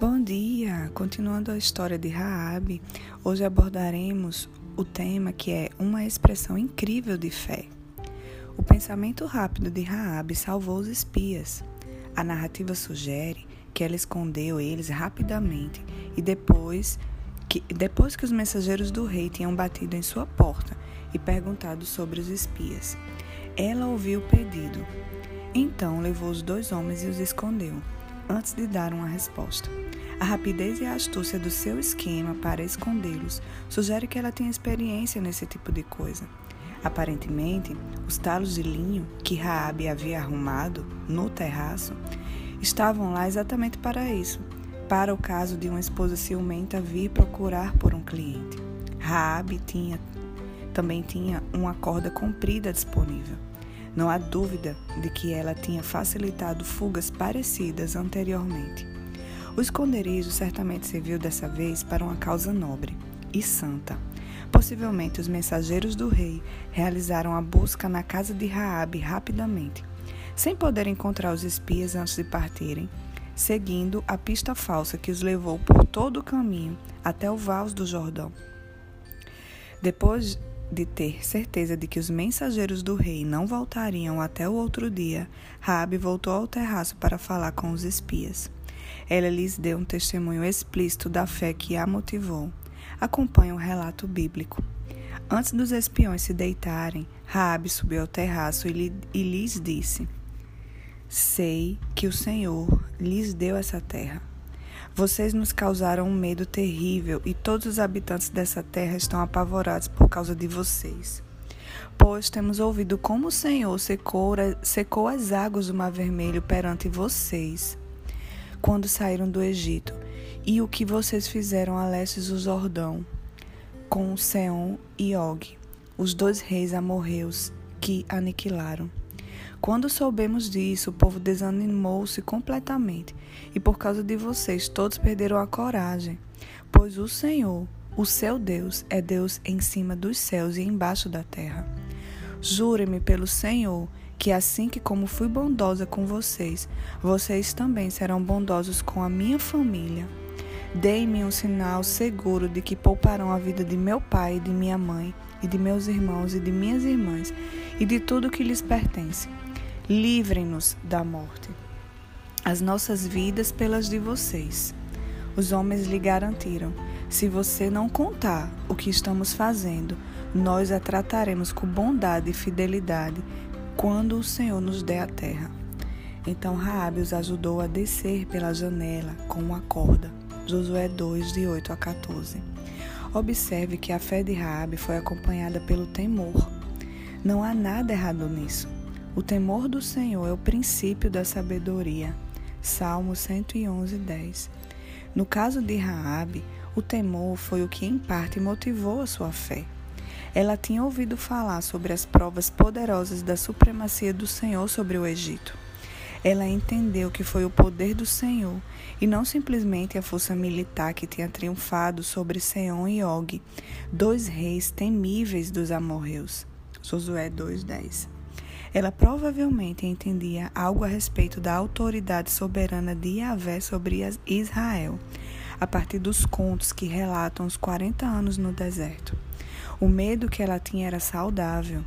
Bom dia! Continuando a história de Raabe, hoje abordaremos o tema que é uma expressão incrível de fé. O pensamento rápido de Raabe salvou os espias. A narrativa sugere que ela escondeu eles rapidamente e depois que, depois que os mensageiros do rei tinham batido em sua porta e perguntado sobre os espias. Ela ouviu o pedido. Então levou os dois homens e os escondeu, antes de dar uma resposta. A rapidez e a astúcia do seu esquema para escondê-los sugere que ela tinha experiência nesse tipo de coisa. Aparentemente, os talos de linho que Raabe havia arrumado no terraço estavam lá exatamente para isso, para o caso de uma esposa ciumenta vir procurar por um cliente. Raabe tinha também tinha uma corda comprida disponível. Não há dúvida de que ela tinha facilitado fugas parecidas anteriormente. O esconderijo certamente serviu dessa vez para uma causa nobre e santa. Possivelmente os mensageiros do rei realizaram a busca na casa de Raabe rapidamente, sem poder encontrar os espias antes de partirem, seguindo a pista falsa que os levou por todo o caminho até o Vals do Jordão. Depois de ter certeza de que os mensageiros do rei não voltariam até o outro dia, Raabe voltou ao terraço para falar com os espias. Ela lhes deu um testemunho explícito da fé que a motivou. Acompanhe o um relato bíblico. Antes dos espiões se deitarem, Raabe subiu ao terraço e, lhe, e lhes disse: Sei que o Senhor lhes deu essa terra. Vocês nos causaram um medo terrível e todos os habitantes dessa terra estão apavorados por causa de vocês. Pois temos ouvido como o Senhor secou, secou as águas do Mar Vermelho perante vocês quando saíram do Egito, e o que vocês fizeram a leste do Jordão, com Seom e Og, os dois reis amorreus que aniquilaram. Quando soubemos disso, o povo desanimou-se completamente, e por causa de vocês todos perderam a coragem, pois o Senhor, o seu Deus, é Deus em cima dos céus e embaixo da terra. Jurem-me pelo Senhor que assim que como fui bondosa com vocês, vocês também serão bondosos com a minha família. Deem-me um sinal seguro de que pouparão a vida de meu pai e de minha mãe, e de meus irmãos e de minhas irmãs, e de tudo que lhes pertence. Livrem-nos da morte. As nossas vidas pelas de vocês. Os homens lhe garantiram: se você não contar o que estamos fazendo, nós a trataremos com bondade e fidelidade, quando o Senhor nos der a terra. Então Raabe os ajudou a descer pela janela com uma corda. Josué 2, de 8 a 14. Observe que a fé de Raabe foi acompanhada pelo temor. Não há nada errado nisso. O temor do Senhor é o princípio da sabedoria. Salmo 111, 10. No caso de Raabe, o temor foi o que em parte motivou a sua fé. Ela tinha ouvido falar sobre as provas poderosas da supremacia do Senhor sobre o Egito. Ela entendeu que foi o poder do Senhor e não simplesmente a força militar que tinha triunfado sobre Seom e Og, dois reis temíveis dos amorreus. Josué 2:10. Ela provavelmente entendia algo a respeito da autoridade soberana de Yahvé sobre Israel, a partir dos contos que relatam os 40 anos no deserto. O medo que ela tinha era saudável.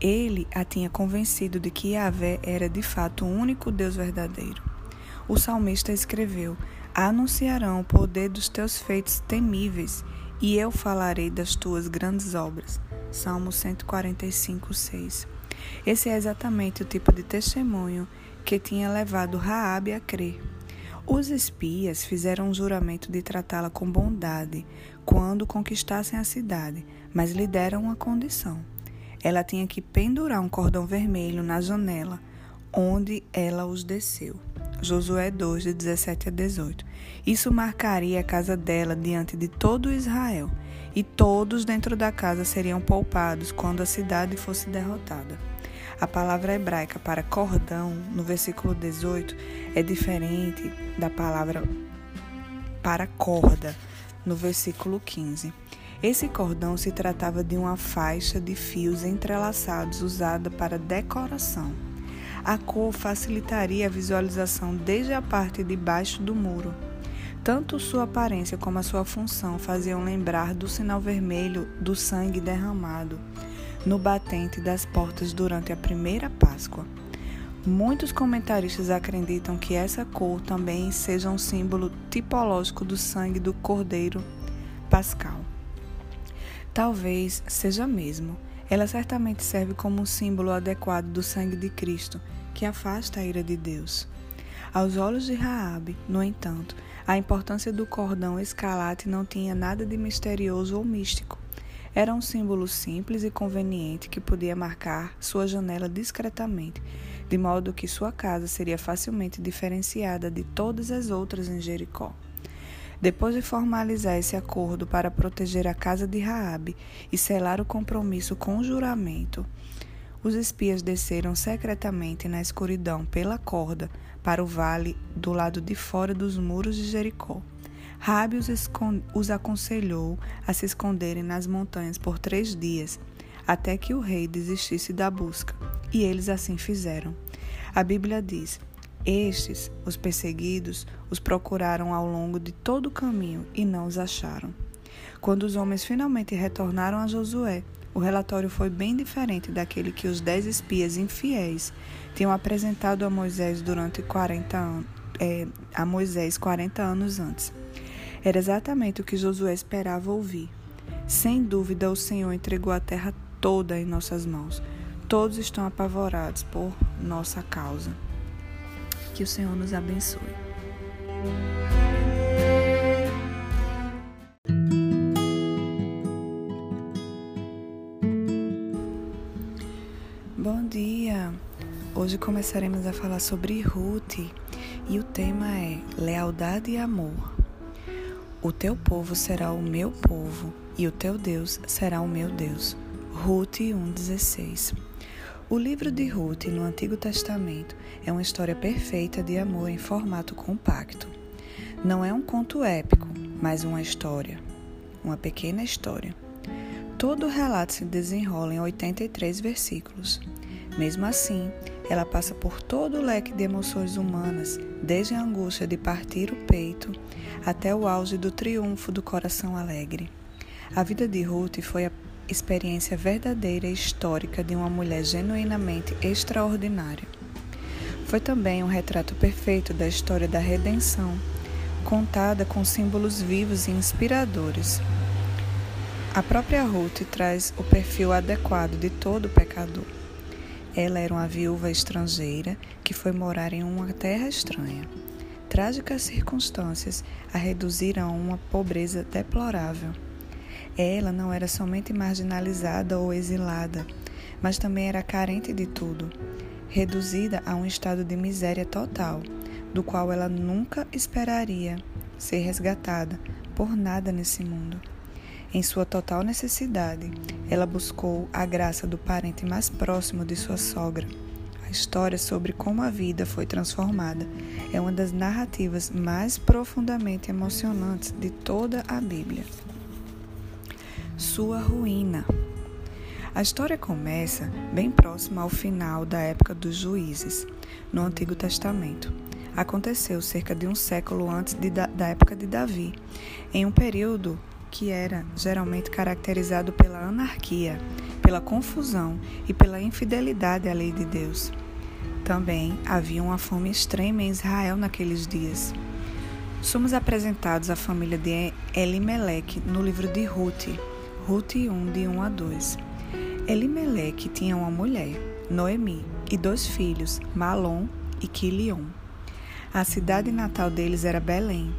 Ele a tinha convencido de que Yahvé era de fato o único Deus verdadeiro. O salmista escreveu: Anunciarão o poder dos teus feitos temíveis, e eu falarei das tuas grandes obras. Salmo 145, 6. Esse é exatamente o tipo de testemunho que tinha levado Raabe a crer. Os espias fizeram um juramento de tratá-la com bondade quando conquistassem a cidade, mas lhe deram uma condição. Ela tinha que pendurar um cordão vermelho na janela, onde ela os desceu. Josué 2, de 17 a 18. Isso marcaria a casa dela diante de todo Israel, e todos dentro da casa seriam poupados quando a cidade fosse derrotada. A palavra hebraica para cordão, no versículo 18, é diferente da palavra para corda, no versículo 15. Esse cordão se tratava de uma faixa de fios entrelaçados usada para decoração. A cor facilitaria a visualização desde a parte de baixo do muro. Tanto sua aparência como a sua função faziam lembrar do sinal vermelho do sangue derramado no batente das portas durante a primeira Páscoa. Muitos comentaristas acreditam que essa cor também seja um símbolo tipológico do sangue do Cordeiro Pascal. Talvez seja mesmo. Ela certamente serve como um símbolo adequado do sangue de Cristo, que afasta a ira de Deus. Aos olhos de Raabe, no entanto, a importância do cordão escalate não tinha nada de misterioso ou místico. Era um símbolo simples e conveniente que podia marcar sua janela discretamente, de modo que sua casa seria facilmente diferenciada de todas as outras em Jericó. Depois de formalizar esse acordo para proteger a casa de Raabe e selar o compromisso com o juramento, os espias desceram secretamente na escuridão pela corda para o vale do lado de fora dos muros de Jericó. Rabi os, os aconselhou a se esconderem nas montanhas por três dias, até que o rei desistisse da busca, e eles assim fizeram. A Bíblia diz: Estes, os perseguidos, os procuraram ao longo de todo o caminho e não os acharam. Quando os homens finalmente retornaram a Josué, o relatório foi bem diferente daquele que os dez espias infiéis tinham apresentado a Moisés durante 40 anos, é, a Moisés 40 anos antes. Era exatamente o que Josué esperava ouvir. Sem dúvida, o Senhor entregou a terra toda em nossas mãos. Todos estão apavorados por nossa causa. Que o Senhor nos abençoe. Bom dia! Hoje começaremos a falar sobre Ruth e o tema é Lealdade e Amor. O teu povo será o meu povo e o teu Deus será o meu Deus. Ruth 1,16 O livro de Ruth no Antigo Testamento é uma história perfeita de amor em formato compacto. Não é um conto épico, mas uma história, uma pequena história. Todo o relato se desenrola em 83 versículos. Mesmo assim, ela passa por todo o leque de emoções humanas, desde a angústia de partir o peito até o auge do triunfo do coração alegre. A vida de Ruth foi a experiência verdadeira e histórica de uma mulher genuinamente extraordinária. Foi também um retrato perfeito da história da redenção, contada com símbolos vivos e inspiradores. A própria Ruth traz o perfil adequado de todo pecador. Ela era uma viúva estrangeira que foi morar em uma terra estranha. Trágicas circunstâncias a reduziram a uma pobreza deplorável. Ela não era somente marginalizada ou exilada, mas também era carente de tudo, reduzida a um estado de miséria total, do qual ela nunca esperaria ser resgatada por nada nesse mundo. Em sua total necessidade, ela buscou a graça do parente mais próximo de sua sogra. A história sobre como a vida foi transformada é uma das narrativas mais profundamente emocionantes de toda a Bíblia. Sua ruína. A história começa bem próxima ao final da época dos juízes, no Antigo Testamento. Aconteceu cerca de um século antes de, da época de Davi, em um período que era geralmente caracterizado pela anarquia, pela confusão e pela infidelidade à lei de Deus. Também havia uma fome extrema em Israel naqueles dias. Somos apresentados à família de Elimeleque no livro de Ruth, Ruth 1, de 1 a 2. Elimeleque tinha uma mulher, Noemi, e dois filhos, Malom e Quilion. A cidade natal deles era Belém,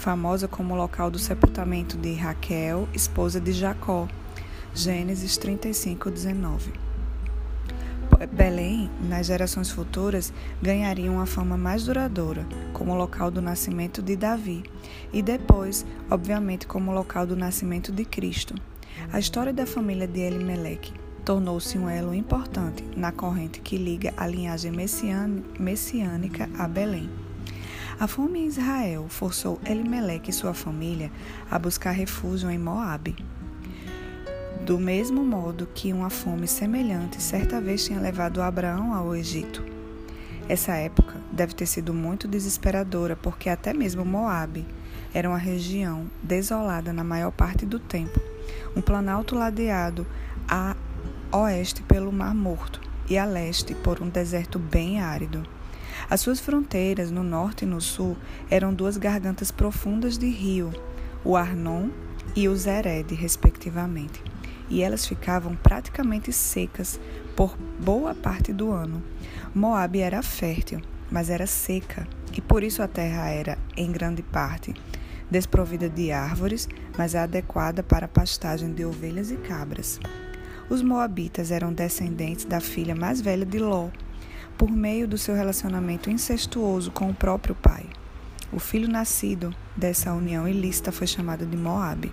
famosa como local do sepultamento de Raquel, esposa de Jacó. Gênesis 35, 19. Belém, nas gerações futuras, ganharia uma fama mais duradoura, como local do nascimento de Davi, e depois, obviamente, como local do nascimento de Cristo. A história da família de Elimeleque tornou-se um elo importante na corrente que liga a linhagem messiânica a Belém. A fome em Israel forçou Elimeleque e sua família a buscar refúgio em Moabe. Do mesmo modo que uma fome semelhante certa vez tinha levado Abraão ao Egito. Essa época deve ter sido muito desesperadora, porque até mesmo Moabe era uma região desolada na maior parte do tempo, um planalto ladeado a oeste pelo Mar Morto e a leste por um deserto bem árido. As suas fronteiras, no norte e no sul, eram duas gargantas profundas de rio, o Arnon e o Zered, respectivamente, e elas ficavam praticamente secas por boa parte do ano. Moabe era fértil, mas era seca, e por isso a terra era, em grande parte, desprovida de árvores, mas adequada para a pastagem de ovelhas e cabras. Os moabitas eram descendentes da filha mais velha de Ló, por meio do seu relacionamento incestuoso com o próprio pai. O filho nascido dessa união ilícita foi chamado de Moabe.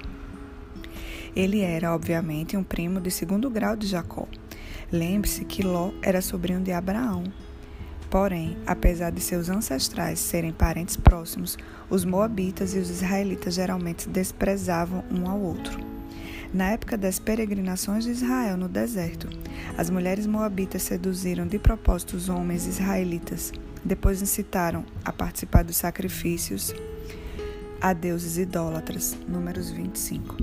Ele era, obviamente, um primo de segundo grau de Jacó. Lembre-se que Ló era sobrinho de Abraão. Porém, apesar de seus ancestrais serem parentes próximos, os moabitas e os israelitas geralmente desprezavam um ao outro. Na época das peregrinações de Israel no deserto, as mulheres moabitas seduziram de propósito os homens israelitas. Depois incitaram a participar dos sacrifícios a deuses idólatras. Números 25.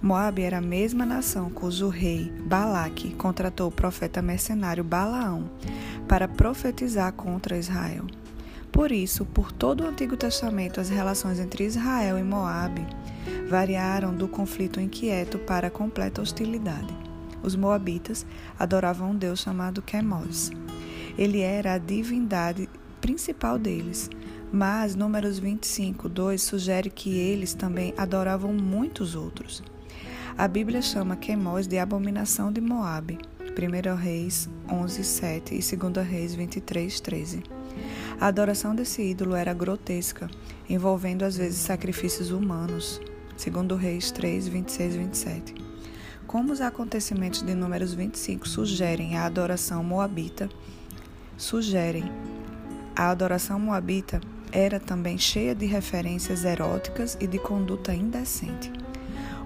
Moabe era a mesma nação cujo rei, Balaque, contratou o profeta mercenário Balaão para profetizar contra Israel. Por isso, por todo o Antigo Testamento, as relações entre Israel e Moabe variaram do conflito inquieto para a completa hostilidade. Os moabitas adoravam um deus chamado Quemos. Ele era a divindade principal deles, mas Números 25, 2 sugere que eles também adoravam muitos outros. A Bíblia chama Quemos de abominação de Moabe. 1 Reis 11, 7 e 2 Reis 23, 13. A adoração desse ídolo era grotesca, envolvendo às vezes sacrifícios humanos. 2 Reis 3, 26 e 27. Como os acontecimentos de Números 25 sugerem a adoração moabita, sugerem a adoração moabita era também cheia de referências eróticas e de conduta indecente.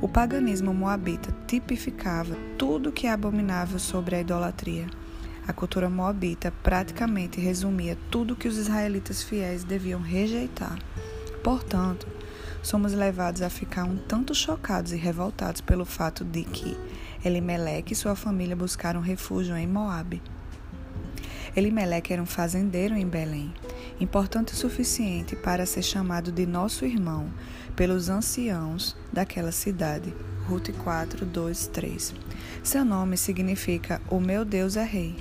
O paganismo moabita tipificava tudo que é abominável sobre a idolatria. A cultura moabita praticamente resumia tudo que os israelitas fiéis deviam rejeitar. Portanto, somos levados a ficar um tanto chocados e revoltados pelo fato de que Elimeleque e sua família buscaram refúgio em Moabe. Elimeleque era um fazendeiro em Belém, importante o suficiente para ser chamado de nosso irmão pelos anciãos daquela cidade. Ruth 4, 2, 3. Seu nome significa O meu Deus é Rei.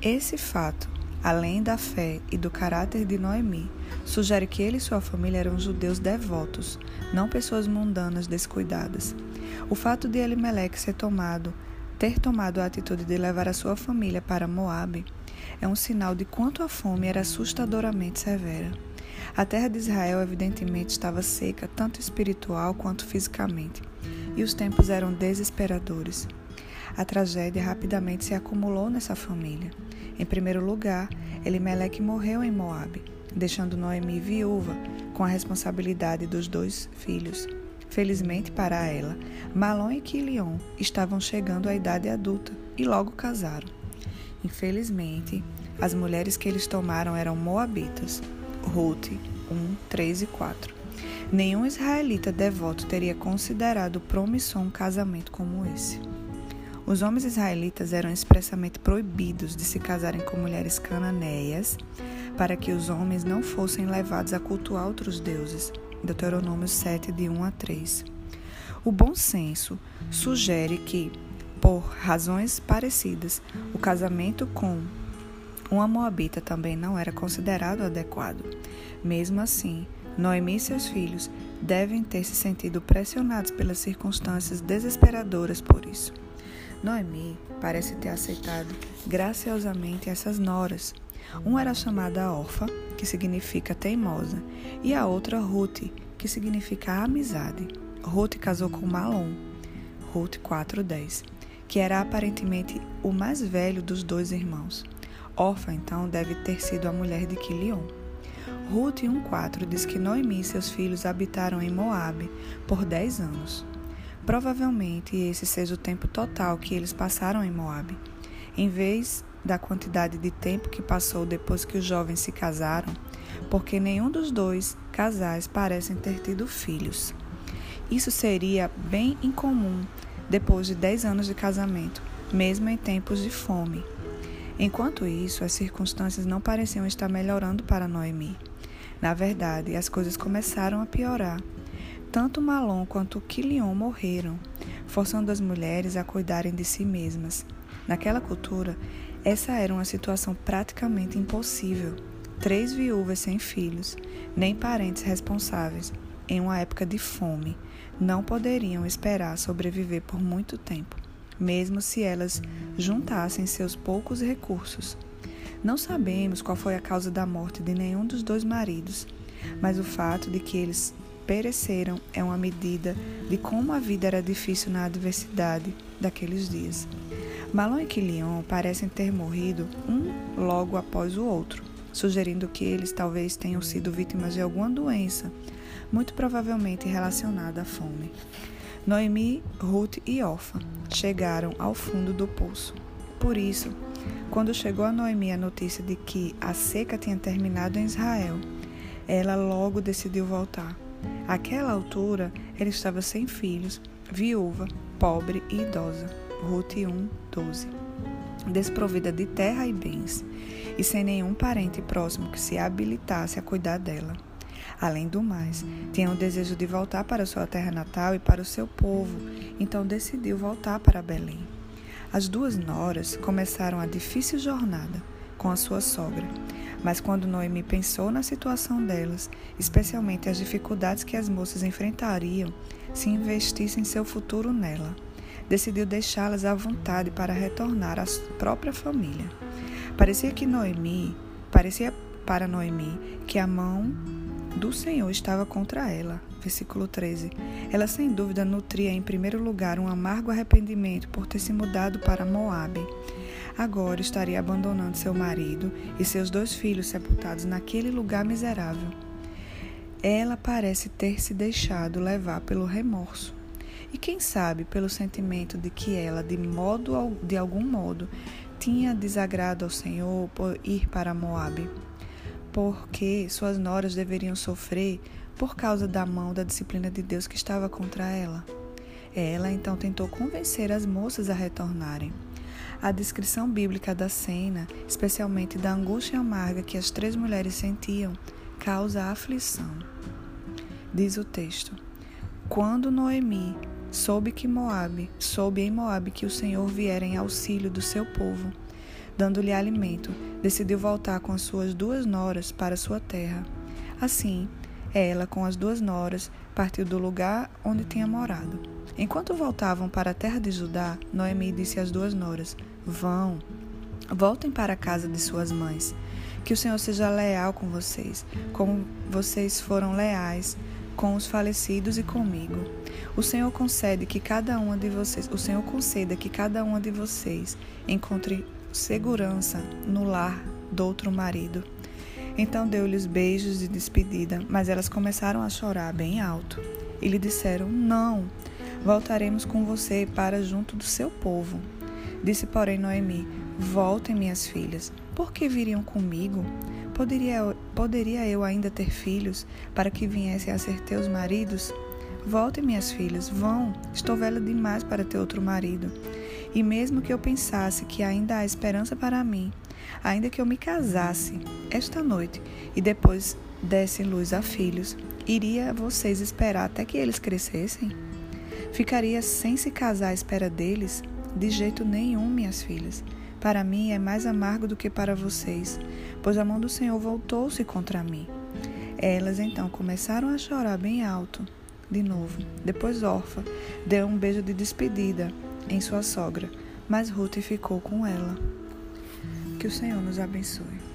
Esse fato, além da fé e do caráter de Noemi, sugere que ele e sua família eram judeus devotos, não pessoas mundanas descuidadas. O fato de Elimelech ser tomado, ter tomado a atitude de levar a sua família para Moabe, é um sinal de quanto a fome era assustadoramente severa. A terra de Israel, evidentemente, estava seca, tanto espiritual quanto fisicamente, e os tempos eram desesperadores. A tragédia rapidamente se acumulou nessa família. Em primeiro lugar, Elimelec morreu em Moabe, deixando Noemi viúva, com a responsabilidade dos dois filhos. Felizmente para ela, Malon e Quilion estavam chegando à idade adulta e logo casaram. Infelizmente, as mulheres que eles tomaram eram moabitas. Ruth 1, 3 e 4. Nenhum israelita devoto teria considerado promissor um casamento como esse. Os homens israelitas eram expressamente proibidos de se casarem com mulheres cananeias, para que os homens não fossem levados a cultuar outros deuses. Deuteronômio 7, de 1 a 3. O bom senso sugere que, por razões parecidas, o casamento com uma moabita também não era considerado adequado. Mesmo assim, Noemi e seus filhos devem ter se sentido pressionados pelas circunstâncias desesperadoras por isso. Noemi parece ter aceitado graciosamente essas noras. Uma era chamada Orfa, que significa teimosa, e a outra Ruth, que significa amizade. Ruth casou com Malom, Ruth 4:10 que era aparentemente o mais velho dos dois irmãos. Orfa, então, deve ter sido a mulher de Quilion. Ruth 1,4 diz que Noemi e seus filhos habitaram em Moabe por dez anos. Provavelmente esse seja o tempo total que eles passaram em Moabe. Em vez da quantidade de tempo que passou depois que os jovens se casaram, porque nenhum dos dois casais parecem ter tido filhos. Isso seria bem incomum depois de 10 anos de casamento, mesmo em tempos de fome. Enquanto isso, as circunstâncias não pareciam estar melhorando para Noemi. Na verdade, as coisas começaram a piorar. Tanto Malom quanto Quilion morreram, forçando as mulheres a cuidarem de si mesmas. Naquela cultura, essa era uma situação praticamente impossível. Três viúvas sem filhos, nem parentes responsáveis, em uma época de fome, não poderiam esperar sobreviver por muito tempo, mesmo se elas juntassem seus poucos recursos. Não sabemos qual foi a causa da morte de nenhum dos dois maridos, mas o fato de que eles pereceram é uma medida de como a vida era difícil na adversidade daqueles dias. Malon e Quilion parecem ter morrido um logo após o outro, sugerindo que eles talvez tenham sido vítimas de alguma doença muito provavelmente relacionada à fome. Noemi, Ruth e Orfa chegaram ao fundo do poço. Por isso, quando chegou a Noemi a notícia de que a seca tinha terminado em Israel, ela logo decidiu voltar. Àquela altura, ela estava sem filhos, viúva, pobre e idosa. Ruth 1, 12. Desprovida de terra e bens, e sem nenhum parente próximo que se habilitasse a cuidar dela. Além do mais, tinha o desejo de voltar para sua terra natal e para o seu povo, então decidiu voltar para Belém. As duas noras começaram a difícil jornada com a sua sogra, mas quando Noemi pensou na situação delas, especialmente as dificuldades que as moças enfrentariam se investissem seu futuro nela, decidiu deixá-las à vontade para retornar à própria família. Parecia que Noemi, parecia para Noemi que a mão do Senhor estava contra ela. Versículo 13. Ela sem dúvida nutria em primeiro lugar um amargo arrependimento por ter se mudado para Moabe. Agora estaria abandonando seu marido e seus dois filhos sepultados naquele lugar miserável. Ela parece ter se deixado levar pelo remorso. E quem sabe pelo sentimento de que ela, de modo de algum modo, tinha desagrado ao Senhor por ir para Moabe porque suas noras deveriam sofrer por causa da mão da disciplina de Deus que estava contra ela. Ela então tentou convencer as moças a retornarem. A descrição bíblica da cena, especialmente da angústia amarga que as três mulheres sentiam, causa aflição. Diz o texto: Quando Noemi soube que Moabe, soube em Moabe que o Senhor viera em auxílio do seu povo, dando-lhe alimento, decidiu voltar com as suas duas noras para sua terra. Assim, ela, com as duas noras, partiu do lugar onde tinha morado. Enquanto voltavam para a terra de Judá, Noemi disse às duas noras: Vão, voltem para a casa de suas mães. Que o Senhor seja leal com vocês, como vocês foram leais com os falecidos e comigo. O Senhor concede que cada uma de vocês, o Senhor conceda que cada uma de vocês encontre segurança no lar do outro marido. Então deu-lhes beijos de despedida, mas elas começaram a chorar bem alto e lhe disseram: Não, voltaremos com você para junto do seu povo. Disse, porém, Noemi: Voltem, minhas filhas, por que viriam comigo? Poderia, poderia eu ainda ter filhos para que viessem a ser teus maridos? Voltem, minhas filhas, vão, estou velha demais para ter outro marido. E mesmo que eu pensasse que ainda há esperança para mim, ainda que eu me casasse esta noite e depois desse luz a filhos, iria vocês esperar até que eles crescessem? Ficaria sem se casar à espera deles? De jeito nenhum, minhas filhas. Para mim é mais amargo do que para vocês, pois a mão do Senhor voltou-se contra mim. Elas então começaram a chorar bem alto, de novo. Depois Orfa deu um beijo de despedida em sua sogra, mas Ruth ficou com ela. Que o Senhor nos abençoe.